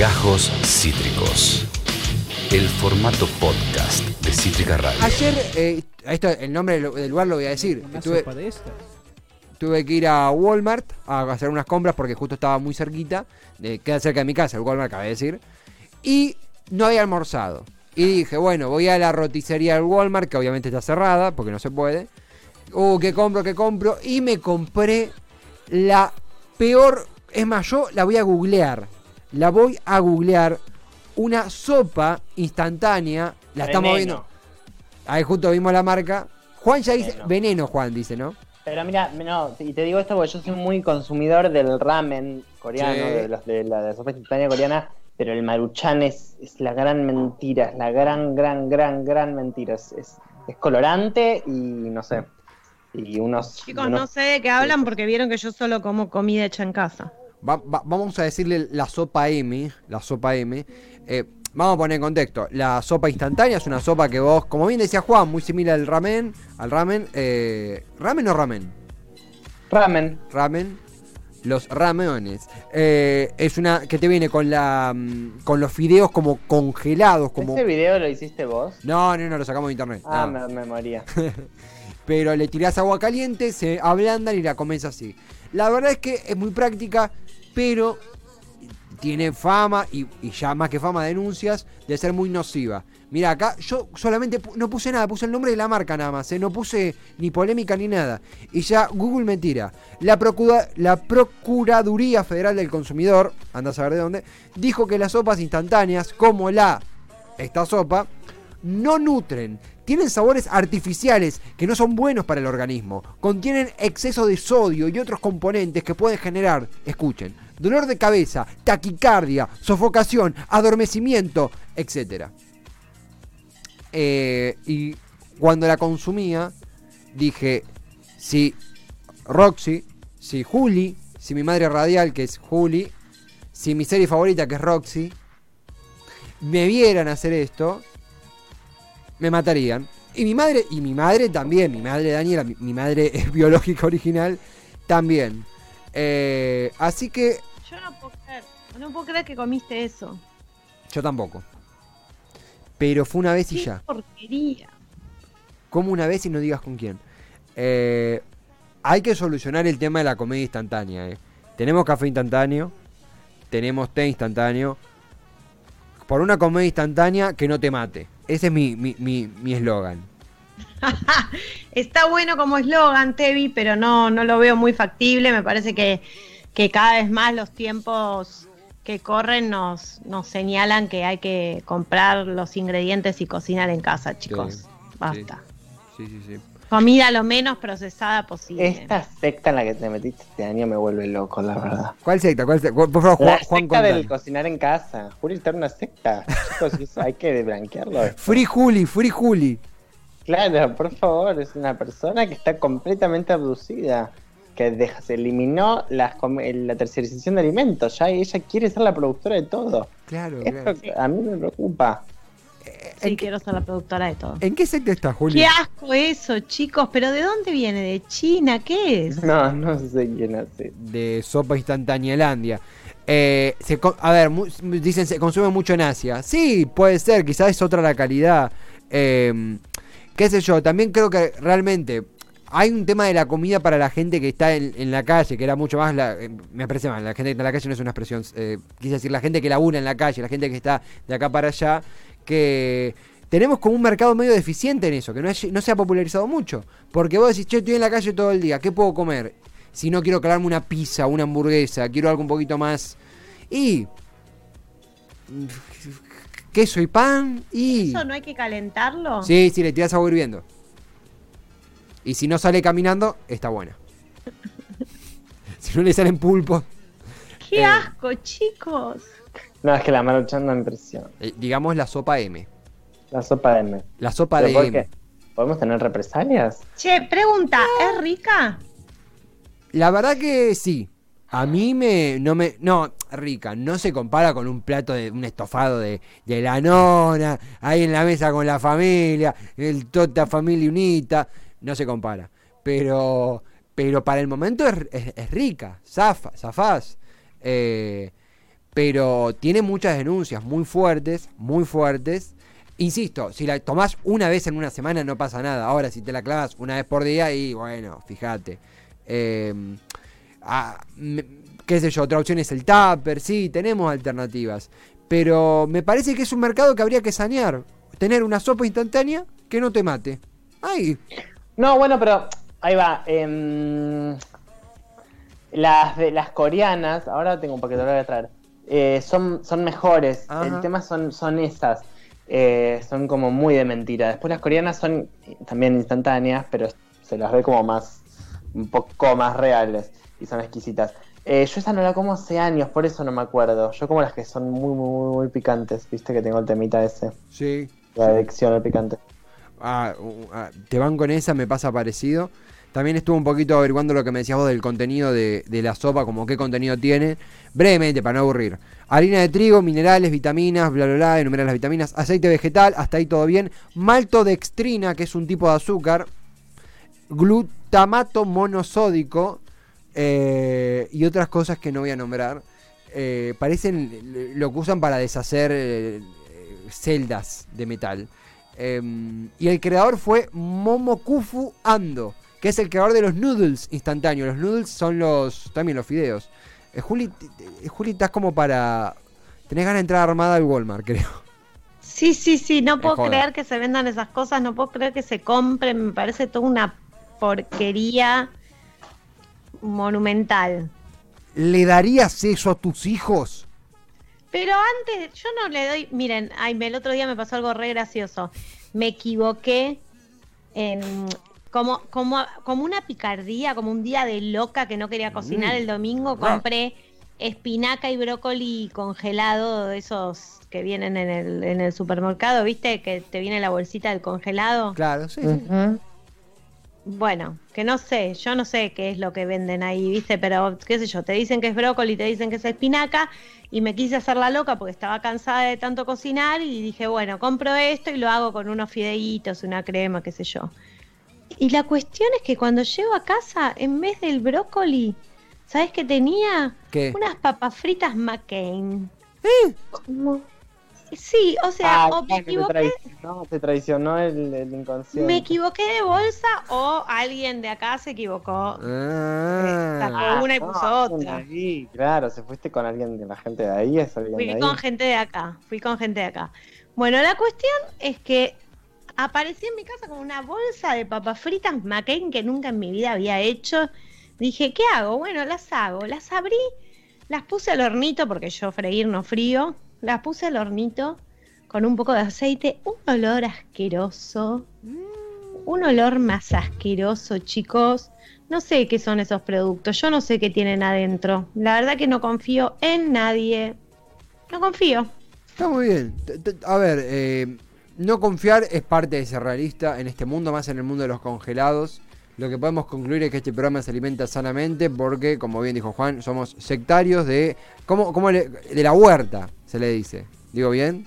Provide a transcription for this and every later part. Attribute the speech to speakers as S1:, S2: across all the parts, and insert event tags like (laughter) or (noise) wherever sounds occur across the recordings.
S1: Gajos Cítricos. El formato podcast de Cítrica Radio.
S2: Ayer, eh, esto, el nombre del lugar lo voy a decir.
S3: Una
S2: Tuve,
S3: sopa de estas.
S2: tuve que ir a Walmart a hacer unas compras porque justo estaba muy cerquita. eh, queda cerca de mi casa, el Walmart, acabé de decir. Y no había almorzado. Y dije, bueno, voy a la roticería del Walmart, que obviamente está cerrada porque no se puede. Uh, ¿qué compro, qué compro? Y me compré la peor. Es más, yo la voy a googlear. La voy a googlear. Una sopa instantánea. La estamos viendo. Ahí justo vimos la marca. Juan ya dice.
S4: Veneno.
S2: Veneno, Juan dice, ¿no?
S4: Pero mira, no, y te digo esto porque yo soy muy consumidor del ramen coreano,
S2: Sí.
S4: de, los, de la de la sopa instantánea coreana, pero el maruchan es, es la gran mentira, es la gran, gran, gran, gran mentira. Es, es, es colorante y no sé. Y unos.
S5: Chicos,
S4: unos-
S5: no sé de qué hablan porque vieron que yo solo como comida hecha en casa.
S2: Va- va- vamos a decirle la sopa M. La sopa M. Eh, vamos a poner en contexto. La sopa instantánea es una sopa que vos, como bien decía Juan, muy similar al ramen. Al ramen. eh, ¿Ramen o ramen?
S4: Ramen.
S2: Ramen. Los rameones. Eh, es una que te viene con la mm, con los fideos como congelados. Como...
S4: ¿Ese video lo hiciste vos?
S2: No, no, no, lo sacamos de internet.
S4: Ah,
S2: no.
S4: me, me moría. (laughs)
S2: pero le tirás agua caliente, se ablandan y la comes así. La verdad es que es muy práctica, pero tiene fama, y, ya más que fama, denuncias, de ser muy nociva. Mira, acá yo solamente no puse nada, puse el nombre de la marca nada más, ¿eh? no puse ni polémica ni nada. Y ya Google me tira. La, procura- la Procuraduría Federal del Consumidor, anda a saber de dónde, dijo que las sopas instantáneas, como la, esta sopa, no nutren, tienen sabores artificiales que no son buenos para el organismo, contienen exceso de sodio y otros componentes que pueden generar, escuchen, dolor de cabeza, taquicardia, sofocación, adormecimiento, etc. Eh, y cuando la consumía, dije, si Roxy, si Juli, si mi madre radial, que es Juli, si mi serie favorita, que es Roxy, me vieran hacer esto, me matarían. Y mi madre, y mi madre también, mi madre Daniela, mi, mi madre (laughs) biológica original, también. Eh, así que
S5: Yo no puedo creer, no puedo creer que comiste eso.
S2: yo tampoco. Pero fue una vez y
S5: Qué
S2: ya.
S5: porquería.
S2: Como una vez y no digas con quién. Eh, hay que solucionar el tema de la comida instantánea. eh. Tenemos café instantáneo, tenemos té instantáneo. Por una comida instantánea que no te mate. Ese es mi mi- mi- mi eslogan. (laughs)
S5: Está bueno como eslogan, Tevi, pero no, no lo veo muy factible. Me parece que, que cada vez más los tiempos que corren nos, nos señalan que hay que comprar los ingredientes y cocinar en casa, chicos.
S2: Sí,
S5: Basta.
S2: Sí, sí, sí.
S5: Comida lo menos procesada posible.
S4: Esta secta en la que te metiste este año me vuelve loco, la verdad.
S2: ¿Cuál secta? ¿Cuál secta? Por favor, Juan,
S4: La
S2: Juan
S4: secta del cocinar en casa. Juli está en una secta. (laughs) Chicos, eso hay que blanquearlo.
S2: Free Juli, Free Juli.
S4: Claro, por favor, es una persona que está completamente abducida. Que deja- se eliminó las com- la tercerización de alimentos. Ya ella quiere ser la productora de todo.
S2: Claro,
S4: Esto
S2: claro.
S4: a mí me preocupa.
S5: Sí, quiero ser la productora de todo.
S2: ¿En qué secta está Juli?
S5: Qué asco eso, chicos. ¿Pero de dónde viene? ¿De China? ¿Qué es?
S4: No, no sé quién hace.
S2: De sopa instantánealandia. Eh, se a ver, dicen se consume mucho en Asia. Sí, puede ser, quizás es otra la calidad. Eh, qué sé yo, también creo que realmente hay un tema de la comida para la gente que está en, en la calle, que era mucho más, la, eh, me parece mal, la gente que está en la calle no es una expresión, eh, quise decir, la gente que labura en la calle, la gente que está de acá para allá, que tenemos como un mercado medio deficiente en eso, que no, no se ha popularizado mucho. Porque vos decís, che, estoy en la calle todo el día, ¿qué puedo comer? Si no quiero calarme una pizza, una hamburguesa, quiero algo un poquito más... Y... Queso y pan y...
S5: ¿Eso no hay que calentarlo?
S2: Sí, sí, le tiras agua hirviendo. Y si no sale caminando, está buena. (laughs) si no le salen pulpos,
S5: ¡Qué
S2: Eh.
S5: asco, chicos!
S4: No, es que la maruchan da impresión.
S2: eh, digamos la sopa M.
S4: La sopa de M.
S2: La sopa
S4: ¿Pero
S2: de
S4: por
S2: M.
S4: qué? ¿Podemos tener represalias?
S5: Che, pregunta, ¿es rica?
S2: La verdad que sí. A mí me no me no rica, no se compara con un plato de un estofado de, de la nona, ahí en la mesa con la familia, el tota familia unita, no se compara. Pero pero para el momento es, es- es rica, zafa, zafás. Eh, pero tiene muchas denuncias muy fuertes, muy fuertes. Insisto, si la tomás una vez en una semana no pasa nada. Ahora, si te la clavas una vez por día, y bueno, fíjate. Eh, me- qué sé yo, otra opción es el tupper, sí, tenemos alternativas. Pero me parece que es un mercado que habría que sanear. Tener una sopa instantánea que no te mate. Ay,
S4: No, bueno, pero ahí va. em, las de las coreanas, ahora tengo un paquete, lo voy a traer. Eh, son, son mejores.
S2: Ajá.
S4: El tema son, son esas. eh, son como muy de mentira. Después las coreanas son también instantáneas, pero se las ve como más, un poco más reales y son exquisitas. Eh, yo esa no la como hace años, por eso no me acuerdo. Yo como las que son muy, muy, muy, muy picantes. Viste que tengo el temita ese,
S2: sí.
S4: la adicción al picante.
S2: Ah, uh, ah, te van con esa, me pasa parecido. También estuve un poquito averiguando lo que me decías vos del contenido de, la sopa, como qué contenido tiene. Brevemente, para no aburrir. Harina de trigo, minerales, vitaminas, bla, bla, bla, enumerar las vitaminas. Aceite vegetal, hasta ahí todo bien. Maltodextrina, que es un tipo de azúcar. Glutamato monosódico. eh, y otras cosas que no voy a nombrar. Eh, parecen lo que usan para deshacer eh, celdas de metal. Em, y el creador fue Momokufu Ando, que es el creador de los noodles instantáneos. Los noodles son los también los fideos. Eh, Juli, t- Juli, estás como para... Tenés ganas de entrar armada al Walmart, (laughs) creo.
S5: Sí, sí, sí, no puedo creer que se vendan esas cosas, no puedo creer que se compren, me parece toda una porquería monumental.
S2: ¿Le darías eso a tus hijos?
S5: Pero antes, yo no le doy, miren, ay, me- el otro día me pasó algo re gracioso. Me equivoqué en como, como, como una picardía, como un día de loca que no quería cocinar
S2: Mm.
S5: el domingo, compré espinaca y brócoli congelado, esos que vienen en el, en el supermercado, ¿viste? Que te viene la bolsita del congelado.
S2: Claro, sí.
S5: Bueno, que no sé, yo no sé qué es lo que venden ahí, ¿viste? Pero qué sé yo, te dicen que es brócoli, te dicen que es espinaca y me quise hacer la loca porque estaba cansada de tanto cocinar y dije, bueno, compro esto y lo hago con unos fideitos, una crema, qué sé yo. Y la cuestión es que cuando llego a casa, en vez del brócoli, ¿sabes qué tenía?
S2: ¿Qué?
S5: Unas papas fritas McCain.
S2: ¿Eh?
S5: Como- Sí, o sea,
S4: Ah,
S5: o me
S4: claro, te
S5: equivoqué
S4: traicionó, te traicionó el, el inconsciente.
S5: me equivoqué de bolsa o alguien de acá se equivocó.
S2: Ah.
S5: Sacó una y puso
S4: alguien
S5: otra.
S4: de ahí, claro, si fuiste con alguien de la gente de ahí, es alguien de
S5: Fui
S4: ahí.
S5: con gente de acá, fui con gente de acá. Bueno, la cuestión es que aparecí en mi casa con una bolsa de papas fritas McCain que nunca en mi vida había hecho. Dije, ¿qué hago? Bueno, las hago. Las abrí, las puse al hornito porque yo freír no frío. Las puse al hornito con un poco de aceite, un olor asqueroso. Un olor más asqueroso, chicos. No sé qué son esos productos, yo no sé qué tienen adentro. La verdad que no confío en nadie. No confío.
S2: Está muy bien. A ver, eh, no confiar es parte de ser realista en este mundo, más en el mundo de los congelados. Lo que podemos concluir es que este programa se alimenta sanamente porque, como bien dijo Juan, somos sectarios de... ¿Cómo, cómo le- de la huerta, se le dice. ¿Digo bien?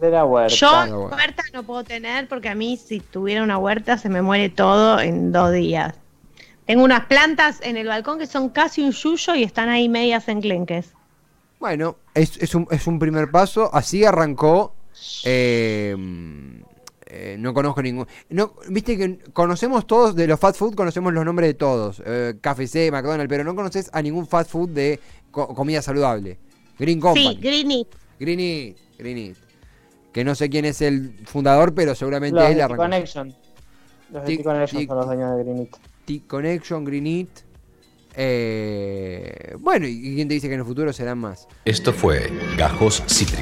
S4: De la huerta.
S5: Yo
S2: bueno.
S5: huerta no puedo tener porque a mí si tuviera una huerta se me muere todo en dos días. Tengo unas plantas en el balcón que son casi un yuyo y están ahí medias enclenques.
S2: Bueno, es, es un, es un primer paso. Así arrancó. Eh, eh, no conozco ningún. No, Viste que conocemos todos de los fast food, conocemos los nombres de todos. Eh, KFC, McDonald's, pero no conoces a ningún fast food de co- comida saludable. Green Company.
S5: Sí, Greeny.
S2: Green Eat, Green Eat. Que no sé quién es el fundador, pero seguramente
S4: Los
S2: él
S4: de
S2: arrancó.
S4: T-Connection. Los T-Connection son los dueños de Greenit.
S2: T-Connection, Green Eat. Eh, bueno, ¿y quién te dice que en el futuro serán más?
S1: Esto fue Gajos Cítricos.